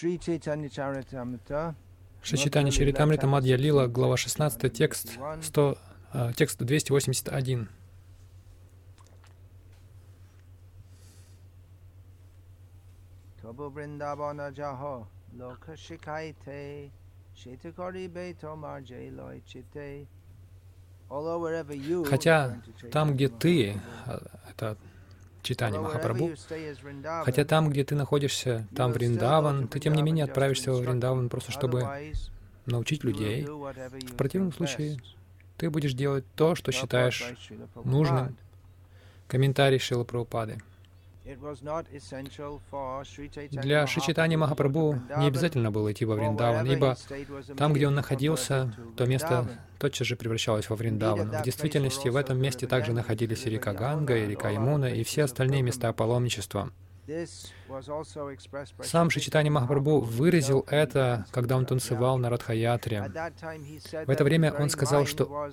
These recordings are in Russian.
Шри. Шичитани Чаритамрита Мадья Лила, глава 16, текст, 100, а, текст 281. Tobo Vrindavana Jaho Loka Shikaite Shetakari Beto Marjay Loy Chite Although wherever you Хотя там, где ты, а, это читание Махапрабху, хотя там, где ты находишься, там Вриндаван, ты тем не менее отправишься во Вриндаван просто чтобы научить людей. В противном случае ты будешь делать то, что считаешь нужным. Комментарий Шила Прабхупады. Для Шичитани Махапрабху не обязательно было идти во Вриндаван, ибо там, где он находился, то место тотчас же превращалось во Вриндаван. В действительности, в этом месте также находились и река Ганга, и река Ямуна, и все остальные места паломничества. Сам Шичитани Махапрабху выразил это, когда он танцевал на Радхаятре. В это время он сказал, что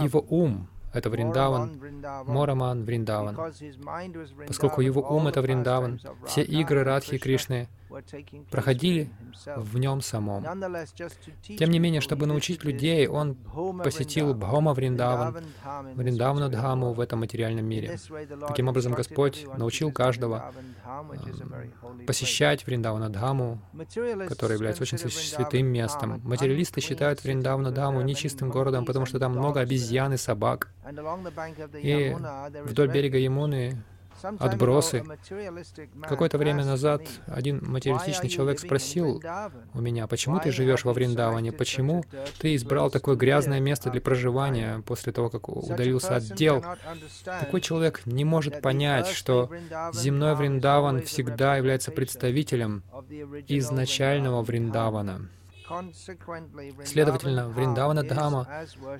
его ум это Вриндаван, Мораман Вриндаван. Поскольку его ум — это Вриндаван, все игры Радхи Кришны проходили в нем самом. Тем не менее, чтобы научить людей, он посетил Бхома Вриндаван, Вриндавана Дхаму в этом материальном мире. Таким образом, Господь научил каждого э, посещать Вриндавана Дхаму, который является очень святым местом. Материалисты считают Вриндавана Дхаму нечистым городом, потому что там много обезьян и собак. И вдоль берега Ямуны отбросы. Какое-то время назад один материалистичный человек спросил у меня, почему ты живешь во Вриндаване, почему ты избрал такое грязное место для проживания после того, как удалился от дел. Такой человек не может понять, что земной Вриндаван всегда является представителем изначального Вриндавана. Следовательно, Вриндавана Дхама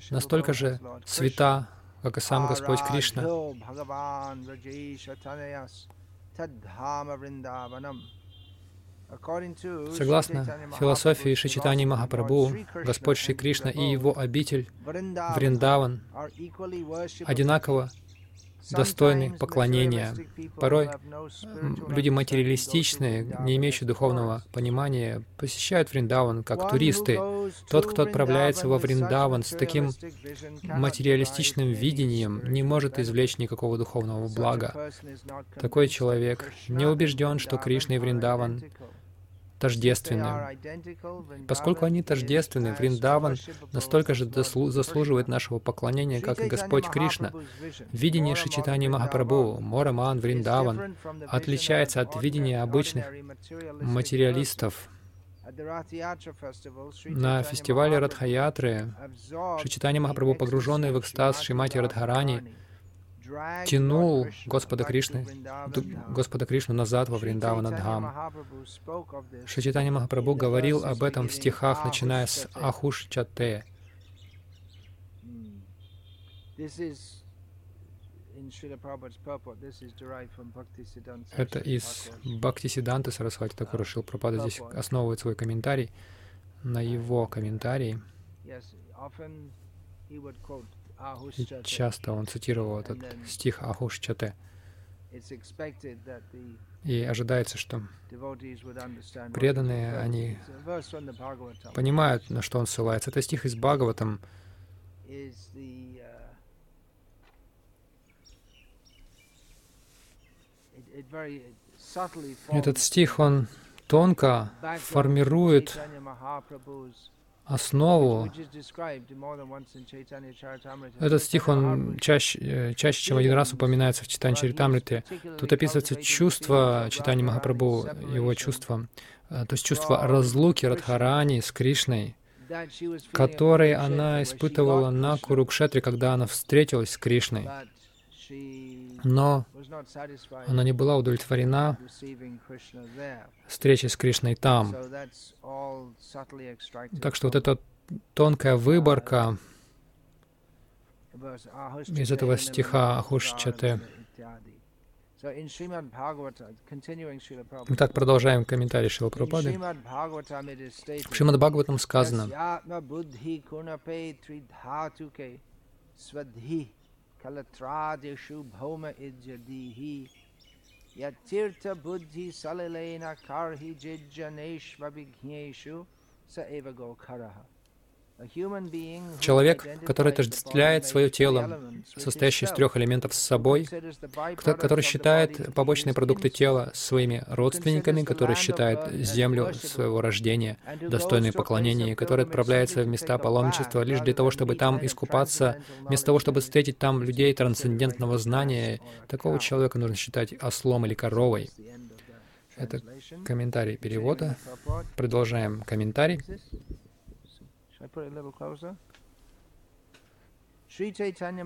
настолько же свята, как и сам Господь Кришна. Согласно философии Шичитани Махапрабху, Господь Шри Кришна и его обитель Вриндаван одинаково достойны поклонения. Порой люди материалистичные, не имеющие духовного понимания, посещают Вриндаван как туристы. Тот, кто отправляется во Вриндаван с таким материалистичным видением, не может извлечь никакого духовного блага. Такой человек не убежден, что Кришна и Вриндаван тождественны. Поскольку они тождественны, Вриндаван настолько же заслуживает нашего поклонения, как и Господь Кришна. Видение Шичитани Махапрабху, Мораман, Вриндаван отличается от видения обычных материалистов. На фестивале Радхаятры Шичитани Махапрабху, погруженный в экстаз Шимати Радхарани, тянул Господа Кришны, Господа Кришну назад во Вриндавана Дхам. Шичитани Махапрабху говорил об этом в стихах, начиная с Ахуш Чате. Это из Бхакти Сиданты Сарасвати Такура Шил Прабхада здесь основывает свой комментарий на его комментарии. Часто он цитировал этот стих Ахуш Чате. И ожидается, что преданные, они понимают, на что он ссылается. Это стих из Бхагаватам. Этот стих, он тонко формирует основу. Этот стих, он чаще, э, чаще, чем один раз упоминается в Читане Чаритамрите. Тут описывается чувство читания Махапрабху, его чувство, э, то есть чувство разлуки Радхарани с Кришной, которое она испытывала на Курукшетре, когда она встретилась с Кришной. Но она не была удовлетворена встречей с Кришной там. Так что вот эта тонкая выборка из этого стиха Ахушчате. Итак, продолжаем комментарий Шила Прабхупады. В Шримад Бхагаватам сказано, कलत्रादिषु भौम इज्जदीहि। यतीर्थबुद्धिसलिलेन कार्हि जिज्जनेष्वभिज्ञेषु स एव गोखरः। Человек, который отождествляет свое тело, состоящее из трех элементов с собой, который считает побочные продукты тела своими родственниками, который считает землю своего рождения достойной поклонения, и который отправляется в места паломничества лишь для того, чтобы там искупаться, вместо того, чтобы встретить там людей трансцендентного знания, такого человека нужно считать ослом или коровой. Это комментарий перевода. Продолжаем комментарий. Шри Чайтанья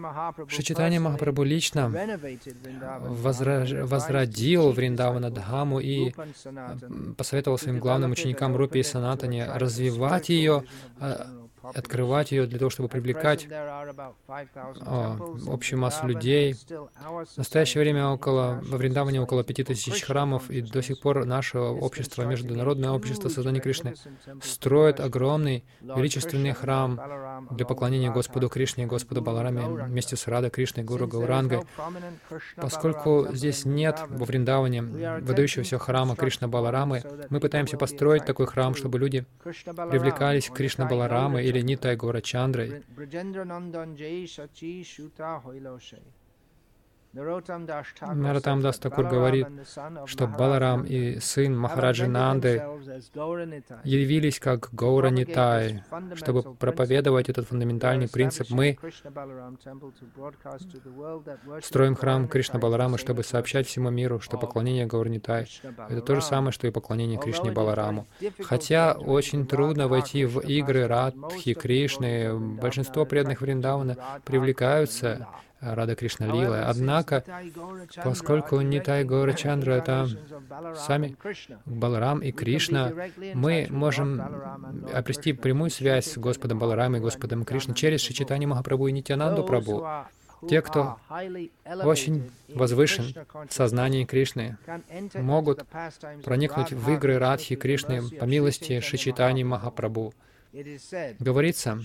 Махапрабху лично возродил Вриндавана Дхаму и посоветовал своим главным ученикам Рупи и Санатане развивать ее, открывать ее для того, чтобы привлекать о, общую массу людей. В настоящее время около, во Вриндаване около пяти тысяч храмов, и до сих пор наше общество, Международное общество создания Кришны, строит огромный величественный храм для поклонения Господу Кришне и Господу Балараме вместе с Рада Кришной, Гуру Гаурангой. Поскольку здесь нет во Вриндаване выдающегося храма Кришна Баларамы, мы пытаемся построить такой храм, чтобы люди привлекались к Кришна Баларамы или Нитай Гора Чандрой. Наратам Дас Такур говорит, что Баларам и сын Махараджи Нанды явились как Гаура Нитай, чтобы проповедовать этот фундаментальный принцип. Мы строим храм Кришна Баларамы, чтобы сообщать всему миру, что поклонение Гаура Нитай — это то же самое, что и поклонение Кришне Балараму. Хотя очень трудно войти в игры Радхи, Кришны, большинство преданных Вриндавана привлекаются Рада Кришна Лила. Однако, поскольку Нитай Гора Чандра — это сами Баларам и Кришна, мы можем обрести прямую связь с Господом Баларам и Господом Кришной через Шичитани Махапрабху и Нитянанду Прабху. Те, кто очень возвышен в сознании Кришны, могут проникнуть в игры Радхи Кришны по милости Шичитани Махапрабху. Говорится,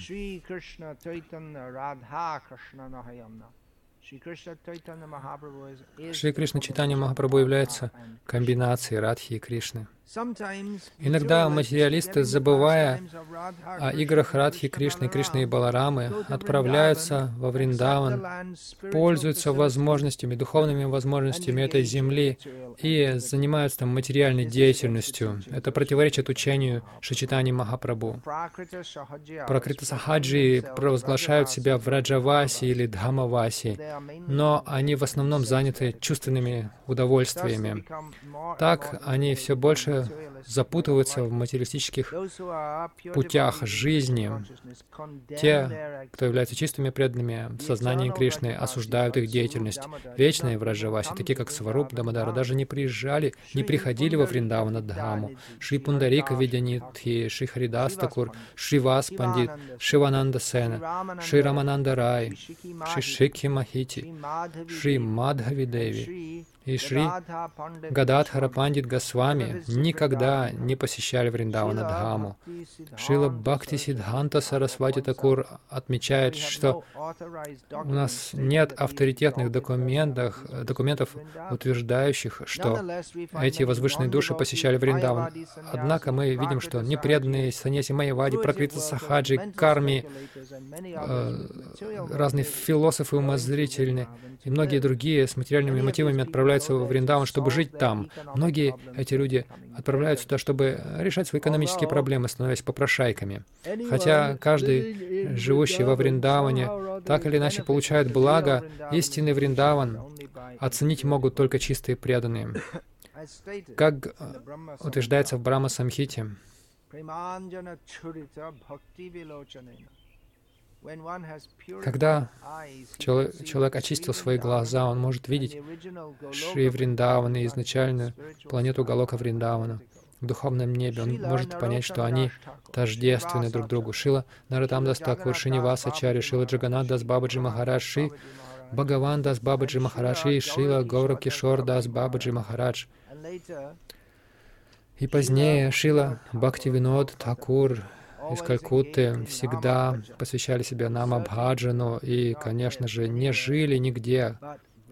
Шри Кришна Читания Махапрабху является комбинацией Радхи и Кришны. Иногда материалисты, забывая о играх Радхи, Кришны, Кришны и Баларамы, отправляются во Вриндаван, пользуются возможностями, духовными возможностями этой земли и занимаются там материальной деятельностью. Это противоречит учению Шичитани Махапрабху. Пракрита Сахаджи провозглашают себя в Раджаваси или Дхамаваси, но они в основном заняты чувственными удовольствиями. Так они все больше запутываются в материалистических путях жизни. Те, кто являются чистыми преданными в сознании Кришны, осуждают их деятельность. Вечные в Раджавасе, такие как Сваруб, Дамадара, даже не приезжали, не приходили во Вриндавана Дхаму. Шри Пундарика Видянитхи, Шри Харидас Такур, Шри Вас Пандит, Шивананда Сена, Шри Рамананда Рай, Шри Шикхи Махити, Шри Мадхави и Шри Гададхара Пандит Госвами никогда не посещали Вриндавана Дхаму. Шила Бхакти Сиддханта Сарасвати Такур отмечает, что у нас нет авторитетных документов, документов, утверждающих, что эти возвышенные души посещали Вриндаван. Однако мы видим, что непреданные Саньяси Майявади, Пракрита Сахаджи, Карми, э, разные философы умозрительные и многие другие с материальными мотивами отправляются отправляются во Вриндаван, чтобы жить там. Многие эти люди отправляются туда, чтобы решать свои экономические проблемы, становясь попрошайками. Хотя каждый, живущий во Вриндаване, так или иначе получает благо, истинный Вриндаван оценить могут только чистые преданные. Как утверждается в Брахма Самхите, когда человек очистил свои глаза, он может видеть Шри Вриндавана, изначальную планету Галока Вриндавана. в духовном небе. Он может понять, что они тождественны друг другу. Шила Наратам Дас Такур, Шинивас Ачари, Шила Джаганат Дас Бабаджи Махарадж, Бхагаван Дас Бабаджи Махарадж и Шила Гаура Кишор Дас Бабаджи Махарадж. И позднее Шила Бхактивинод Такур из Калькутты всегда посвящали себя нам Абхаджану и, конечно же, не жили нигде,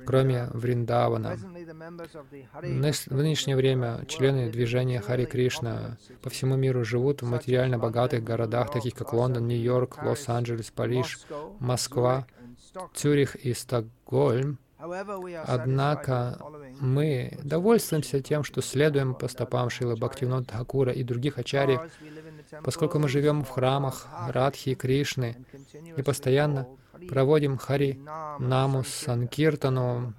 кроме Вриндавана. В нынешнее время члены движения Хари Кришна по всему миру живут в материально богатых городах, таких как Лондон, Нью-Йорк, Лос-Анджелес, Париж, Москва, Цюрих и Стокгольм. Однако мы довольствуемся тем, что следуем по стопам Шилы Бхактивинод Тхакура и других ачарьев, поскольку мы живем в храмах Радхи и Кришны и постоянно проводим Хари Наму Санкиртану,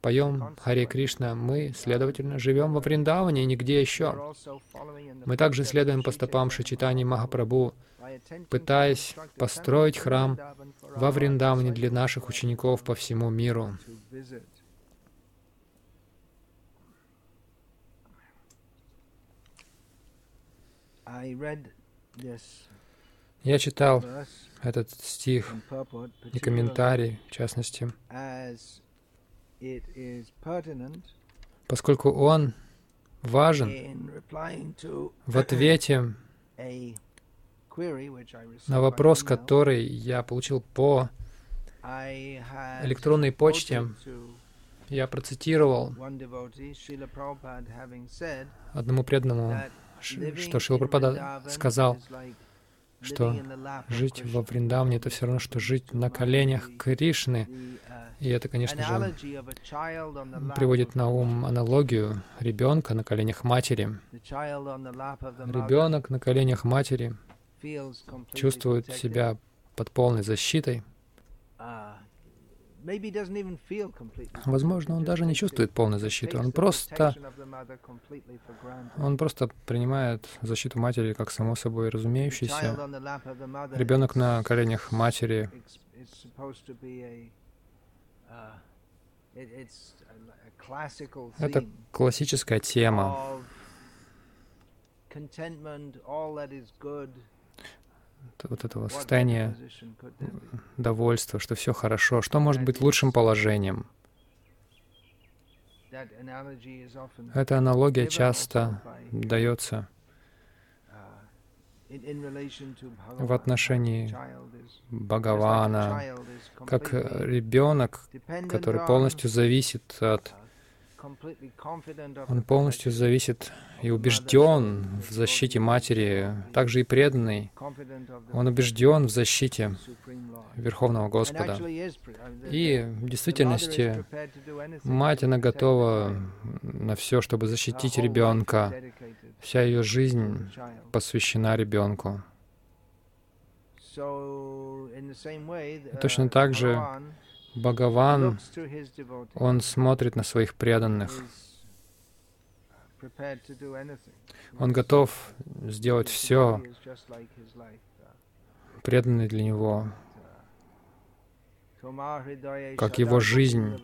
поем Хари Кришна, мы, следовательно, живем во Вриндаване и нигде еще. Мы также следуем по стопам Шичитани Махапрабху, пытаясь построить храм во Вриндаване для наших учеников по всему миру. Я читал этот стих и комментарий, в частности, поскольку он важен в ответе на вопрос, который я получил по электронной почте, я процитировал одному преданному, что Шила Прабхада сказал, что жить во Вриндавне — это все равно, что жить на коленях Кришны. И это, конечно же, приводит на ум аналогию ребенка на коленях матери. Ребенок на коленях матери чувствует себя под полной защитой. Возможно, он даже не чувствует полной защиты. Он просто, он просто принимает защиту матери как само собой разумеющийся. Ребенок на коленях матери это классическая тема вот этого состояния довольства, что все хорошо. Что может быть лучшим положением? Эта аналогия часто дается в отношении Бхагавана, как ребенок, который полностью зависит от он полностью зависит и убежден в защите матери, также и преданный. Он убежден в защите Верховного Господа. И в действительности мать, она готова на все, чтобы защитить ребенка. Вся ее жизнь посвящена ребенку. Точно так же Бхагаван, он смотрит на своих преданных. Он готов сделать все, преданный для него, как его жизнь.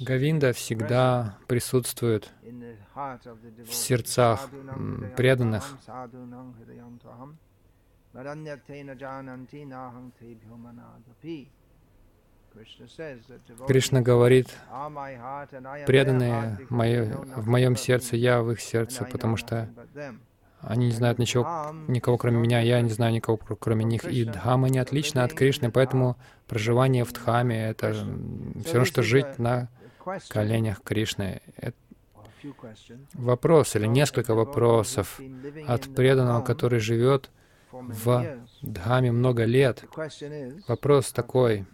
Гавинда всегда присутствует в сердцах преданных. Кришна говорит, преданные мое, в моем сердце, я в их сердце, потому что они не знают ничего, никого кроме меня, я не знаю никого кроме них. И Дхама не отлично от Кришны, поэтому проживание в Дхаме — это все равно, что жить на коленях Кришны. Это вопрос или несколько вопросов от преданного, который живет в Дхаме много лет. Вопрос такой,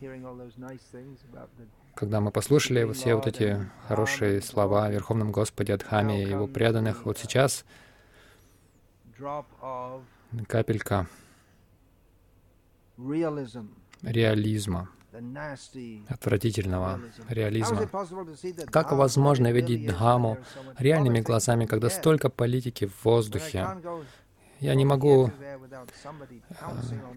когда мы послушали все вот эти хорошие слова о Верховном Господе, о Дхаме и Его преданных, вот сейчас капелька реализма, отвратительного реализма. Как возможно видеть Дхаму реальными глазами, когда столько политики в воздухе? Я не могу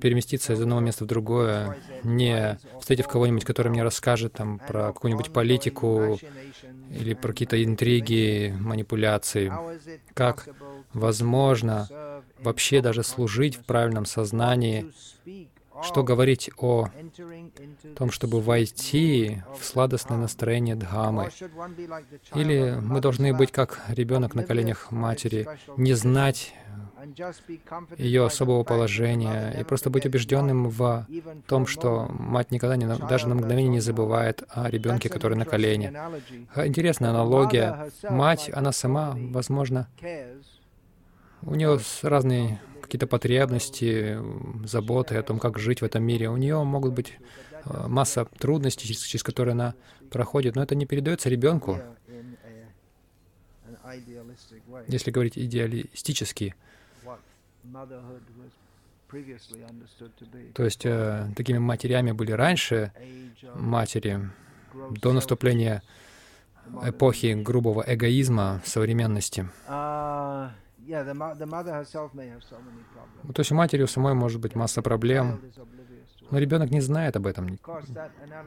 переместиться из одного места в другое, не встретив кого-нибудь, который мне расскажет там про какую-нибудь политику или про какие-то интриги, манипуляции. Как возможно вообще даже служить в правильном сознании, что говорить о том, чтобы войти в сладостное настроение Дхамы? Или мы должны быть как ребенок на коленях матери, не знать ее особого положения и просто быть убежденным в том, что мать никогда не, даже на мгновение не забывает о ребенке, который на колене. Интересная аналогия. Мать, она сама, возможно, у нее разные какие-то потребности, заботы о том, как жить в этом мире. У нее могут быть э, масса трудностей, через, через которые она проходит, но это не передается ребенку, если говорить идеалистически. То есть э, такими матерями были раньше матери, до наступления эпохи грубого эгоизма современности. Uh, то есть у матери у самой может быть масса проблем, но ребенок не знает об этом ни,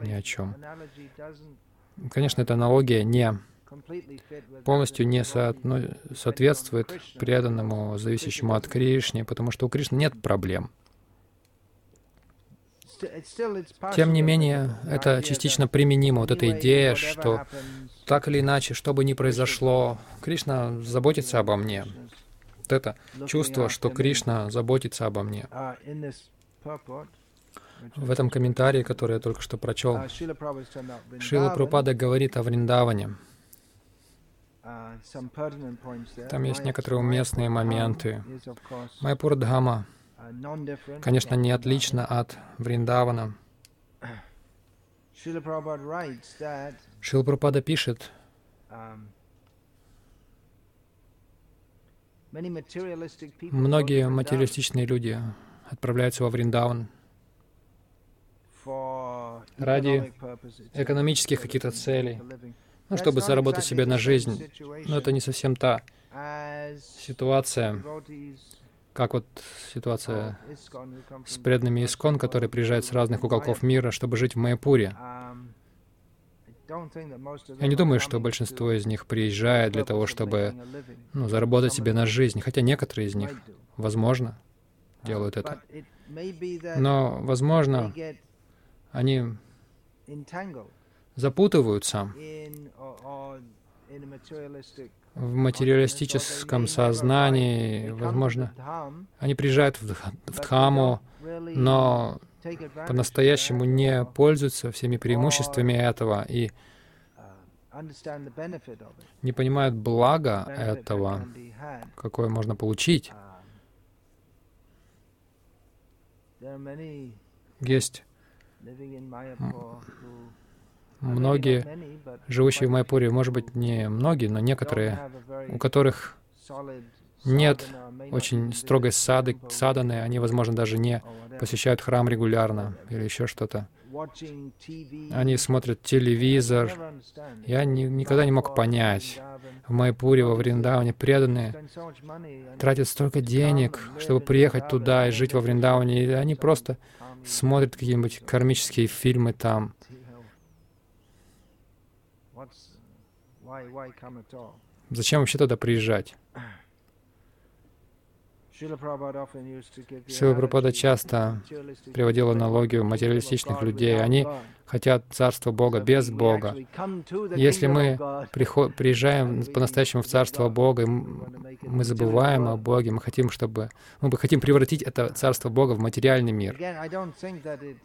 ни о чем. Конечно, эта аналогия не полностью не соответствует преданному, зависящему от Кришны, потому что у Кришны нет проблем. Тем не менее, это частично применимо, вот эта идея, что так или иначе, что бы ни произошло, Кришна заботится обо мне. Вот это чувство, что Кришна заботится обо мне. В этом комментарии, который я только что прочел, Шила Прупада говорит о Вриндаване. Там есть некоторые уместные моменты. Майпур Дхама, конечно, не отлично от Вриндавана. Шила Прабхупада пишет, многие материалистичные люди отправляются во Вриндаван ради экономических каких-то целей ну, чтобы заработать себе на жизнь. Но это не совсем та ситуация, как вот ситуация с преданными Искон, которые приезжают с разных уголков мира, чтобы жить в Майяпуре. Я не думаю, что большинство из них приезжает для того, чтобы ну, заработать себе на жизнь, хотя некоторые из них, возможно, делают это. Но, возможно, они запутываются в материалистическом сознании, возможно, они приезжают в, Дхаму, но по-настоящему не пользуются всеми преимуществами этого и не понимают блага этого, какое можно получить. Есть многие, живущие в Майпуре, может быть, не многие, но некоторые, у которых нет очень строгой сады, саданы, они, возможно, даже не посещают храм регулярно или еще что-то. Они смотрят телевизор. Я ни, никогда не мог понять. В Майпуре, во Вриндаване преданные тратят столько денег, чтобы приехать туда и жить во Вриндаване. И они просто смотрят какие-нибудь кармические фильмы там. Зачем вообще туда приезжать? Шила Прабхупада часто приводил аналогию материалистичных людей. Они хотят Царства Бога без Бога. Если мы приезжаем по-настоящему в Царство Бога, мы забываем о Боге, мы хотим, чтобы... Мы бы хотим превратить это Царство Бога в материальный мир.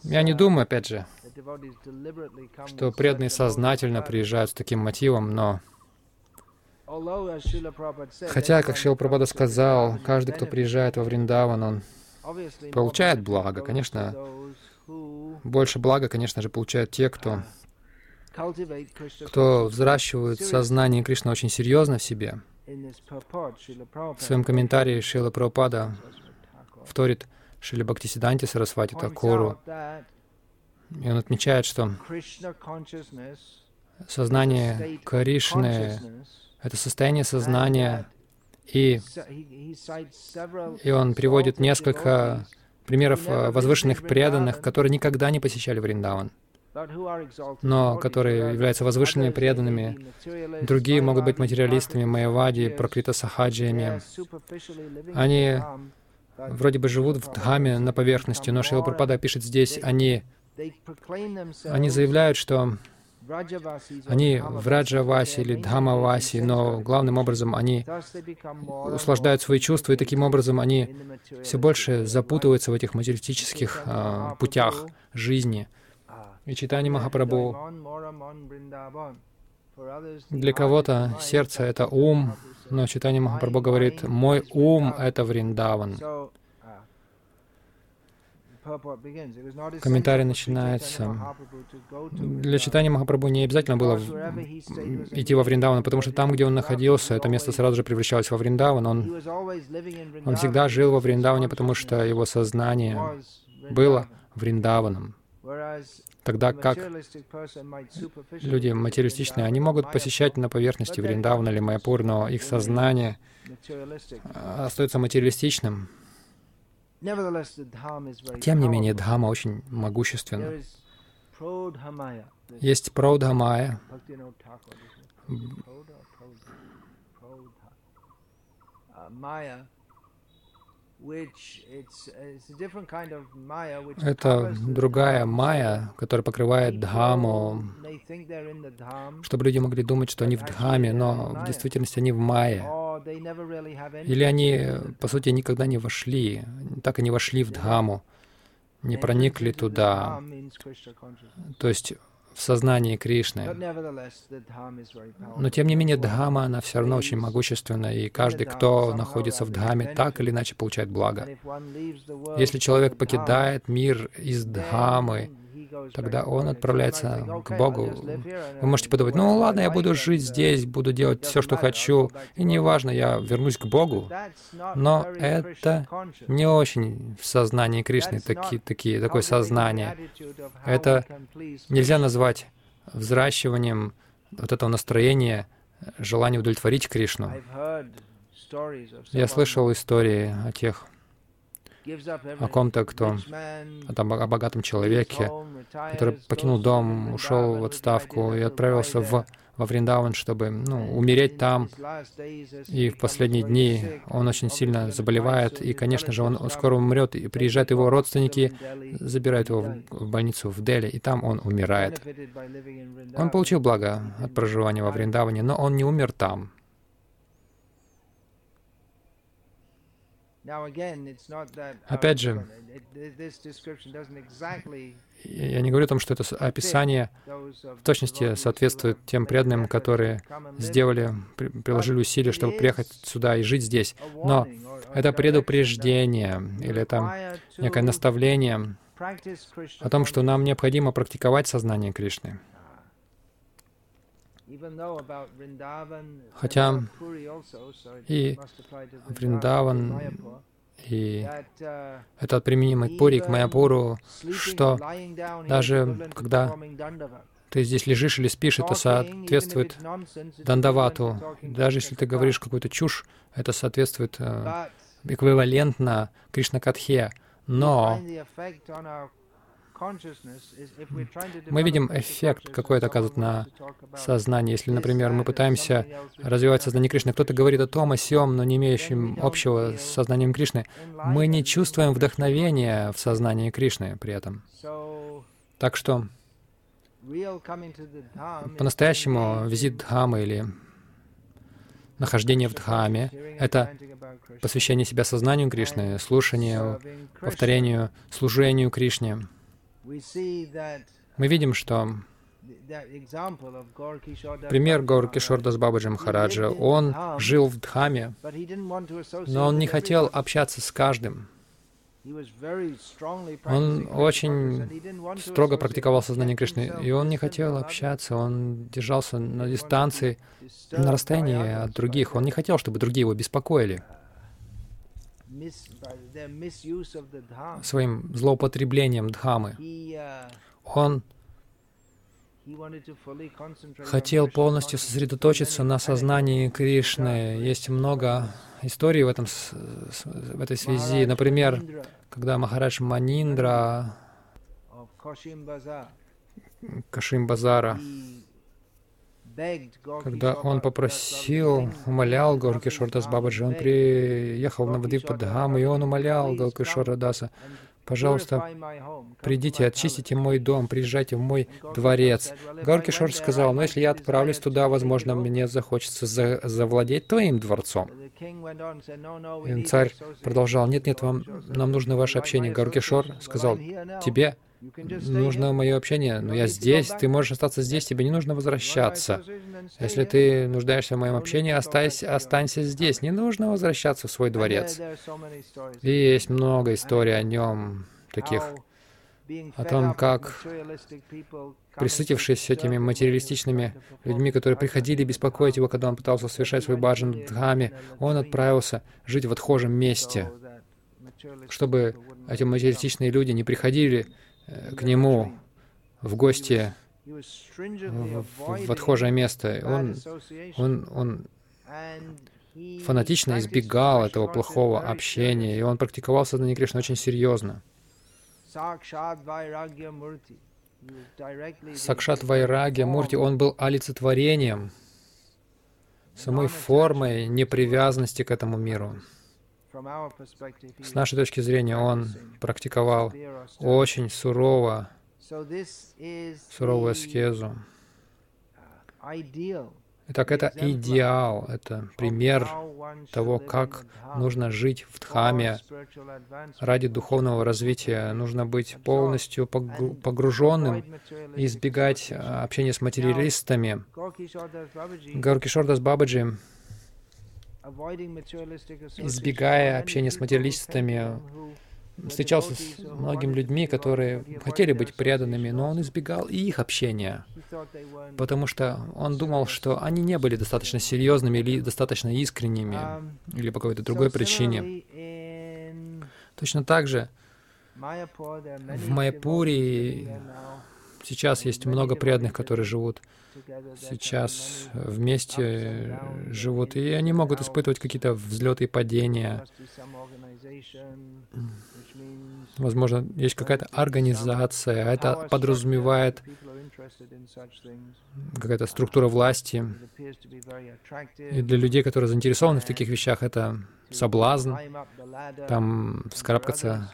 Я не думаю, опять же, что преданные сознательно приезжают с таким мотивом, но Хотя, как Шил Прабхада сказал, каждый, кто приезжает во Вриндаван, он получает благо. Конечно, больше блага, конечно же, получают те, кто, кто взращивают сознание Кришны очень серьезно в себе. В своем комментарии Шила Прабхупада вторит Шили Бхактисиданти Сарасвати Такуру. И он отмечает, что сознание Кришны это состояние сознания. И, и он приводит несколько примеров э, возвышенных преданных, которые никогда не посещали Вриндаван, но которые являются возвышенными преданными. Другие могут быть материалистами, майявади, прокрита сахаджиями. Они вроде бы живут в Дхаме на поверхности, но Шила Прабхупада пишет здесь, они, они заявляют, что они в Раджаваси или Дхамаваси, но главным образом они услаждают свои чувства, и таким образом они все больше запутываются в этих материалистических а, путях жизни. И читание Махапрабху для кого-то сердце — это ум, но читание Махапрабху говорит, «Мой ум — это Вриндаван». Комментарий начинается. Для читания Махапрабху не обязательно было идти во Вриндаван, потому что там, где он находился, это место сразу же превращалось во Вриндаван. Он, он всегда жил во Вриндаване, потому что его сознание было Вриндаваном. Тогда как люди материалистичные, они могут посещать на поверхности Вриндавана или Майяпур, но их сознание остается материалистичным. Тем не менее, Дхама очень могущественна. Есть Праудхамая, это другая майя, которая покрывает Дхаму, чтобы люди могли думать, что они в Дхаме, но в действительности они в майе. Или они, по сути, никогда не вошли, так и не вошли в Дхаму, не проникли туда. То есть в сознании Кришны. Но тем не менее, Дхама, она все равно очень могущественна, и каждый, кто находится в Дхаме, так или иначе получает благо. Если человек покидает мир из Дхамы, тогда он отправляется к Богу. Вы можете подумать, ну ладно, я буду жить здесь, буду делать все, что хочу, и неважно, я вернусь к Богу. Но это не очень в сознании Кришны, таки, такие, такое сознание. Это нельзя назвать взращиванием вот этого настроения, желания удовлетворить Кришну. Я слышал истории о тех о ком-то, кто о богатом человеке, который покинул дом, ушел в отставку и отправился в, во Вриндаван, чтобы ну, умереть там. И в последние дни он очень сильно заболевает, и, конечно же, он скоро умрет, и приезжают его родственники, забирают его в больницу в Дели, и там он умирает. Он получил благо от проживания во Вриндаване, но он не умер там. Опять же, я не говорю о том, что это описание в точности соответствует тем преданным, которые сделали, приложили усилия, чтобы приехать сюда и жить здесь. Но это предупреждение или это некое наставление о том, что нам необходимо практиковать сознание Кришны. Хотя и Вриндаван, и uh, это применимо к Пури, к Майяпуру, что даже когда ты здесь лежишь или спишь, это соответствует Дандавату. Даже если ты говоришь какую-то чушь, это соответствует э, эквивалентно Кришна Катхе. Но мы видим эффект, какой это оказывает на сознание. Если, например, мы пытаемся развивать сознание Кришны, кто-то говорит о том, о сем, но не имеющем общего с сознанием Кришны, мы не чувствуем вдохновения в сознании Кришны при этом. Так что по-настоящему визит Дхамы или нахождение в Дхаме — это посвящение себя сознанию Кришны, слушанию, повторению, служению Кришне. Мы видим, что пример Гаур Кишордас Бабаджи Махараджа, он жил в Дхаме, но он не хотел общаться с каждым. Он очень строго практиковал сознание Кришны, и он не хотел общаться, он держался на дистанции, на расстоянии от других. Он не хотел, чтобы другие его беспокоили своим злоупотреблением Дхамы. Uh, Он хотел полностью сосредоточиться на сознании Кришны. Есть много истории в, этом, в этой связи. Например, когда Махарадж Маниндра Кашим Базара, когда он попросил, умолял Горкишор Дас Бабаджи, он приехал на Вадипадхам, и он умолял Горкишора Даса, пожалуйста, придите, очистите мой дом, приезжайте в мой дворец. Гауркишор сказал, ну если я отправлюсь туда, возможно, мне захочется за завладеть твоим дворцом. И царь продолжал, нет-нет, вам, нам нужно ваше общение. Гауркишор сказал, тебе нужно мое общение, но я здесь, ты можешь остаться здесь, тебе не нужно возвращаться. Если ты нуждаешься в моем общении, останься, останься здесь, не нужно возвращаться в свой дворец. И есть много историй о нем, таких, о том, как, присытившись этими материалистичными людьми, которые приходили беспокоить его, когда он пытался совершать свой баджан в Дхаме, он отправился жить в отхожем месте, чтобы эти материалистичные люди не приходили к нему в гости в, отхожее место. Он, он, он фанатично избегал этого плохого общения, и он практиковал сознание Кришны очень серьезно. Сакшат Вайрагья Мурти, он был олицетворением самой формой непривязанности к этому миру. С нашей точки зрения, он практиковал очень сурово, суровую аскезу. Итак, это идеал, это пример того, как нужно жить в Дхаме ради духовного развития. Нужно быть полностью погруженным и избегать общения с материалистами. Гауркишордас Бабаджи избегая общения с материалистами, встречался с многими людьми, которые хотели быть преданными, но он избегал и их общения, потому что он думал, что они не были достаточно серьезными или достаточно искренними, um, или по какой-то другой причине. Точно так же в Майяпуре сейчас есть много преданных, которые живут сейчас вместе живут, и они могут испытывать какие-то взлеты и падения. Возможно, есть какая-то организация, а это подразумевает какая-то структура власти. И для людей, которые заинтересованы в таких вещах, это соблазн, там вскарабкаться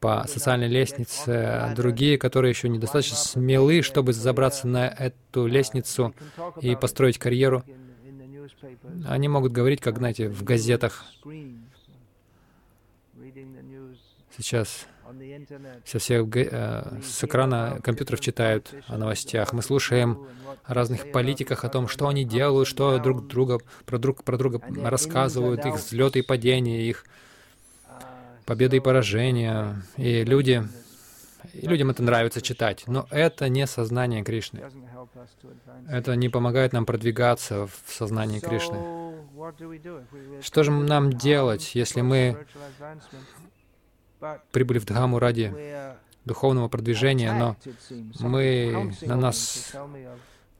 по социальной лестнице. А другие, которые еще недостаточно смелы, чтобы забраться на эту лестницу и построить карьеру, они могут говорить, как, знаете, в газетах. Сейчас со всех э, с экрана компьютеров читают о новостях. Мы слушаем о разных политиках, о том, что они делают, что друг друга про друг про друга рассказывают, их взлеты и падения, их победы и поражения. И люди, и людям это нравится читать. Но это не сознание Кришны. Это не помогает нам продвигаться в сознании Кришны. Что же нам делать, если мы прибыли в Дхаму ради духовного продвижения, но мы, на нас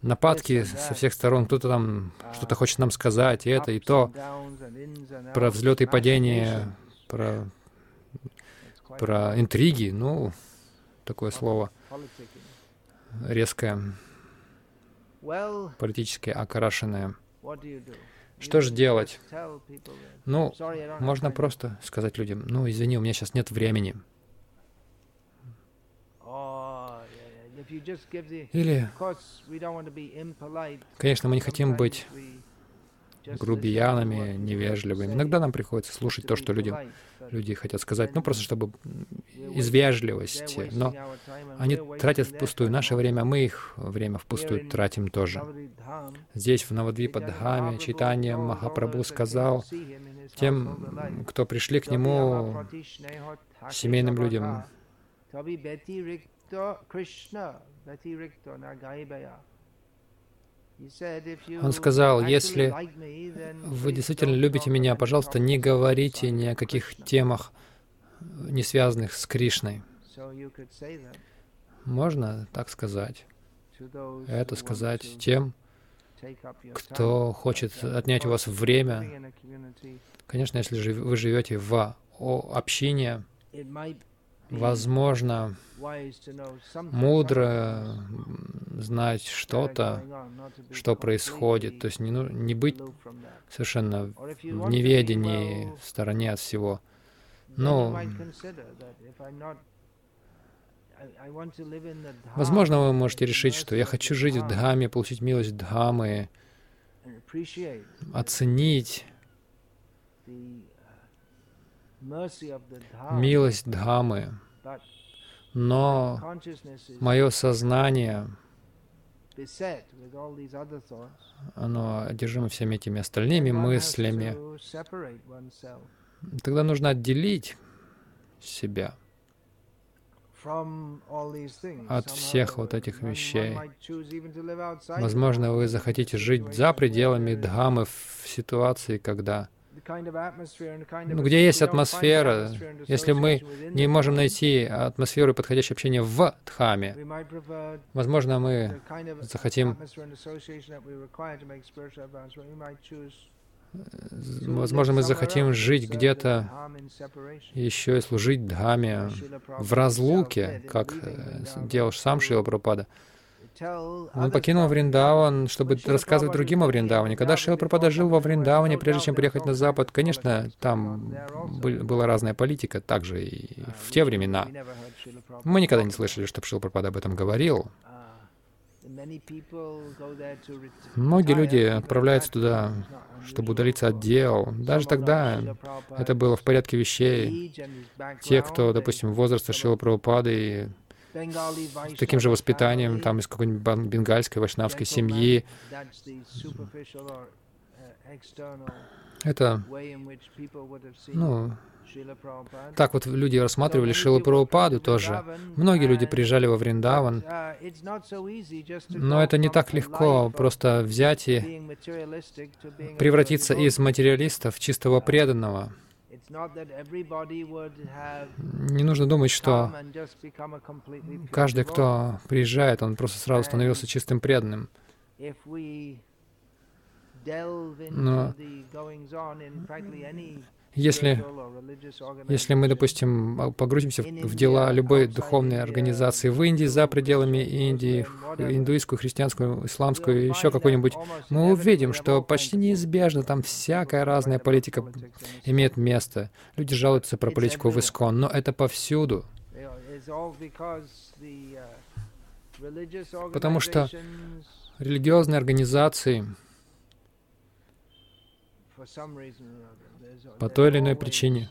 нападки со всех сторон, кто-то там что-то хочет нам сказать, и это, и то, про взлеты и падения, про, про интриги, ну, такое слово резкое, политически окрашенное. Что же делать? Ну, можно просто сказать людям, ну, извини, у меня сейчас нет времени. Или, конечно, мы не хотим быть грубиянами, невежливыми. Иногда нам приходится слушать то, что людям, люди хотят сказать, ну, просто чтобы из вежливости. Но они тратят впустую наше время, мы их время впустую тратим тоже. Здесь, в Навадвипа Дхаме, Читание Махапрабху сказал тем, кто пришли к нему, семейным людям, он сказал, если вы действительно любите меня, пожалуйста, не говорите ни о каких темах, не связанных с Кришной. Можно так сказать. Это сказать тем, кто хочет отнять у вас время Конечно, если вы живете в общине, возможно, мудро знать что-то, что происходит, то есть не, ну, не быть совершенно в неведении, в стороне от всего. Но, возможно, вы можете решить, что я хочу жить в Дхаме, получить милость Дхамы, оценить милость Дхамы, но мое сознание, оно одержимо всеми этими остальными мыслями, тогда нужно отделить себя от всех вот этих вещей. Возможно, вы захотите жить за пределами Дхамы в ситуации, когда где есть атмосфера, если мы не можем найти атмосферу и подходящее общение в Дхаме, возможно, мы захотим Возможно, мы захотим жить где-то еще и служить Дхаме в разлуке, как э, делал сам Шила Прабхупада. Он покинул Вриндаван, чтобы рассказывать другим о Вриндаване. Когда Шила Прабхупада жил во Вриндаване, прежде чем приехать на Запад, конечно, там была разная политика, также и в те времена. Мы никогда не слышали, чтобы Шила Прабхупада об этом говорил. Многие люди отправляются туда, чтобы удалиться от дел. Даже тогда это было в порядке вещей. Те, кто, допустим, возраста Шила Прабхупады с таким же воспитанием, там из какой-нибудь бенгальской, вайшнавской семьи. Это, ну, так вот люди рассматривали Шилу Прабхупаду тоже. Многие люди приезжали во Вриндаван, но это не так легко просто взять и превратиться из материалиста в чистого преданного. Не нужно думать, что каждый, кто приезжает, он просто сразу становился чистым преданным. Но если, если мы, допустим, погрузимся в дела любой духовной организации в Индии, за пределами Индии, индуистскую, христианскую, исламскую, еще какую-нибудь, мы увидим, что почти неизбежно там всякая разная политика имеет место. Люди жалуются про политику в Искон, но это повсюду. Потому что религиозные организации по той или иной причине.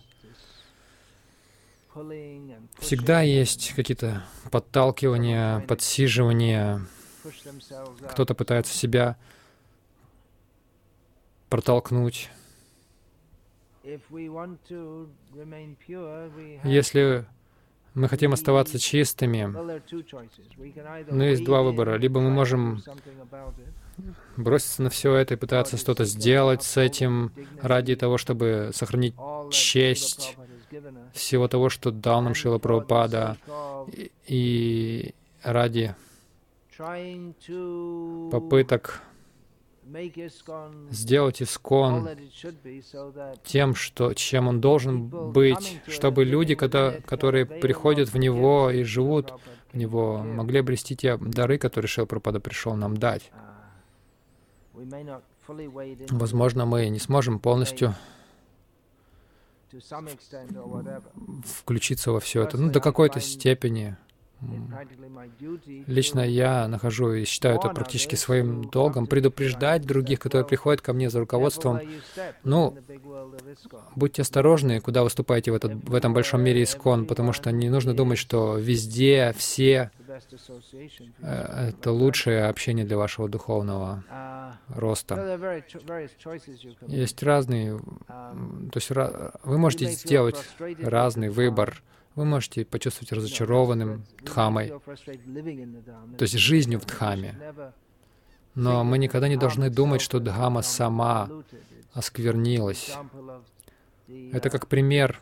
Всегда есть какие-то подталкивания, подсиживания. Кто-то пытается себя протолкнуть. Если мы хотим оставаться чистыми, но есть два выбора. Либо мы можем броситься на все это и пытаться что-то сделать с этим ради того, чтобы сохранить честь всего того, что дал нам Шила Прабхупада, и ради попыток сделать искон тем, что, чем он должен быть, чтобы люди, которые, которые приходят в него и живут в него, могли обрести те дары, которые Шила Прабхупада пришел нам дать. Возможно, мы не сможем полностью включиться во все это, ну, до какой-то степени. Лично я нахожу и считаю это практически своим долгом, предупреждать других, которые приходят ко мне за руководством. Ну, будьте осторожны, куда выступаете в, этот, в этом большом мире искон, потому что не нужно думать, что везде все э, это лучшее общение для вашего духовного роста. Есть разные, то есть вы можете сделать разный выбор, вы можете почувствовать разочарованным Дхамой, то есть жизнью в Дхаме. Но мы никогда не должны думать, что Дхама сама осквернилась. Это как пример.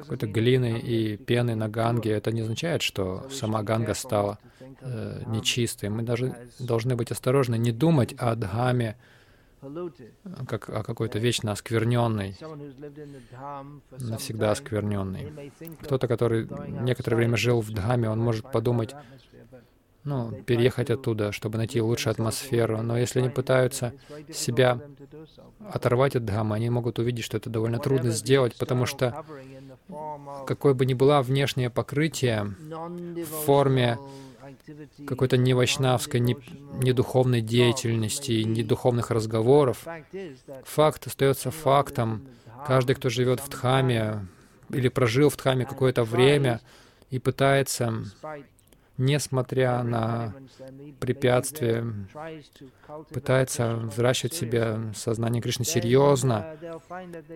какой-то глины и пены на Ганге, это не означает, что сама Ганга стала э, нечистой. Мы даже должны быть осторожны, не думать о Дхаме как о какой-то вечно оскверненной, навсегда оскверненной. Кто-то, который некоторое время жил в Дхаме, он может подумать, ну, переехать оттуда, чтобы найти лучшую атмосферу. Но если они пытаются себя оторвать от Дхамы, они могут увидеть, что это довольно трудно сделать, потому что какое бы ни было внешнее покрытие в форме какой-то не вайшнавской, не, не духовной деятельности, не духовных разговоров, факт остается фактом. Каждый, кто живет в Дхаме или прожил в Дхаме какое-то время и пытается несмотря на препятствия, пытается взращивать в себе сознание Кришны серьезно,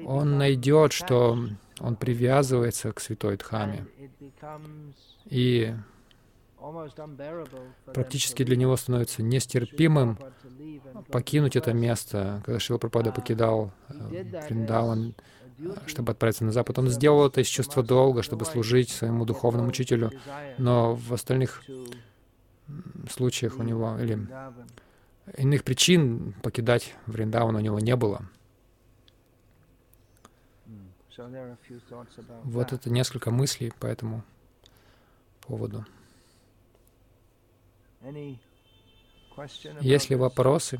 он найдет, что он привязывается к Святой Дхаме. И практически для него становится нестерпимым покинуть это место. Когда Шила Пропада покидал Вриндаван, чтобы отправиться на Запад. Он сделал это из чувства долга, чтобы служить своему духовному учителю, но в остальных случаях у него или иных причин покидать Вриндаван у него не было. Вот это несколько мыслей по этому поводу. Есть ли вопросы?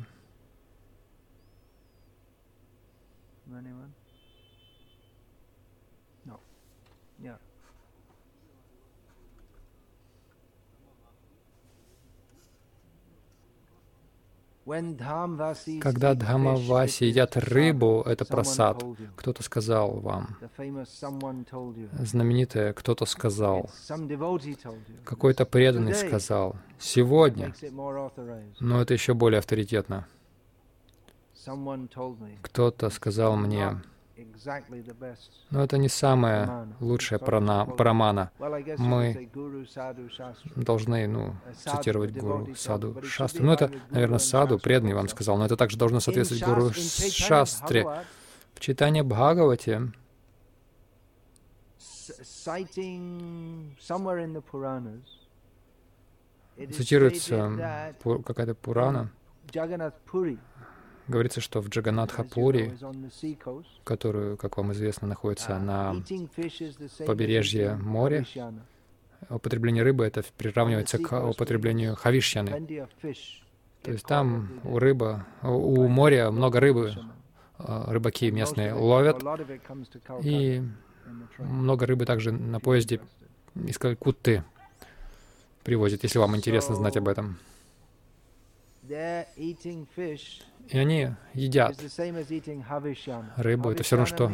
Когда Дхамаваси едят рыбу, это просад. Кто-то сказал вам. Знаменитое кто-то сказал. Какой-то преданный сказал. Сегодня. Но это еще более авторитетно. Кто-то сказал мне, но это не самая лучшая прамана. Мы должны, ну, цитировать гуру Саду Шастру. Ну, это, наверное, Саду, преданный вам сказал, но это также должно соответствовать гуру Шастре. В читании Бхагавати цитируется какая-то Пурана, Говорится, что в Джаганатхапури, которую, как вам известно, находится на побережье моря, употребление рыбы это приравнивается к употреблению хавишьяны. То есть там у рыба, у моря много рыбы, а, рыбаки местные ловят, и много рыбы также на поезде из Калькутты привозят, если вам интересно знать об этом. И они едят рыбу. Это все равно, что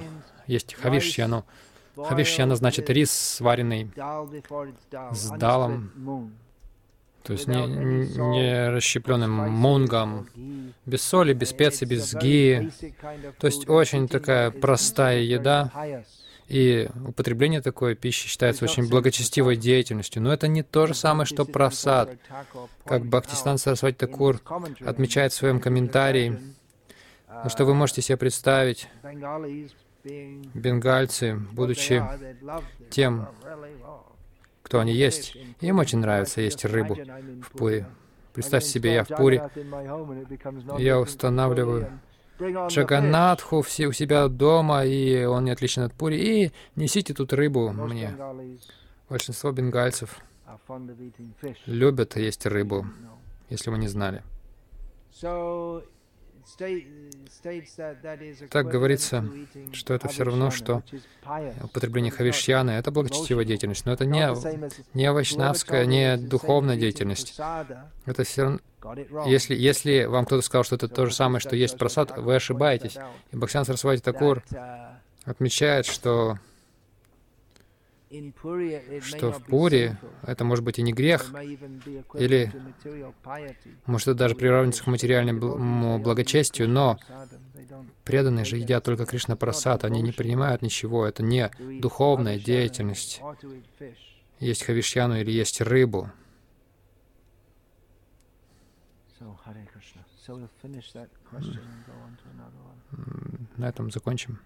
есть хавишьяну. Хавишьяна значит рис, сваренный с далом, то есть не, не расщепленным мунгом, без соли, без специй, без ги. То есть очень такая простая еда, и употребление такой пищи считается очень благочестивой деятельностью. Но это не то же самое, что просад. Как Бхактистан Сарасвати Такур отмечает в своем комментарии, ну, что вы можете себе представить, бенгальцы, будучи тем, кто они есть, им очень нравится есть рыбу в Пуре. Представьте себе, я в Пуре, я устанавливаю Джаганатху все у себя дома, и он не отличен от Пури, и несите тут рыбу мне. Большинство бенгальцев любят есть рыбу, если вы не знали. Так говорится, что это все равно, что употребление хавишьяны — это благочестивая деятельность, но это не, не вайшнавская, не духовная деятельность. Это все равно... Если, если вам кто-то сказал, что это то же самое, что есть просад, вы ошибаетесь. И Бхаксян Сарасвати Такур отмечает, что что в Пуре это может быть и не грех, или может это даже приравнивается к материальному благочестию, но преданные же едят только Кришна Прасад, они не принимают ничего, это не духовная деятельность. Есть хавишьяну или есть рыбу. На этом закончим.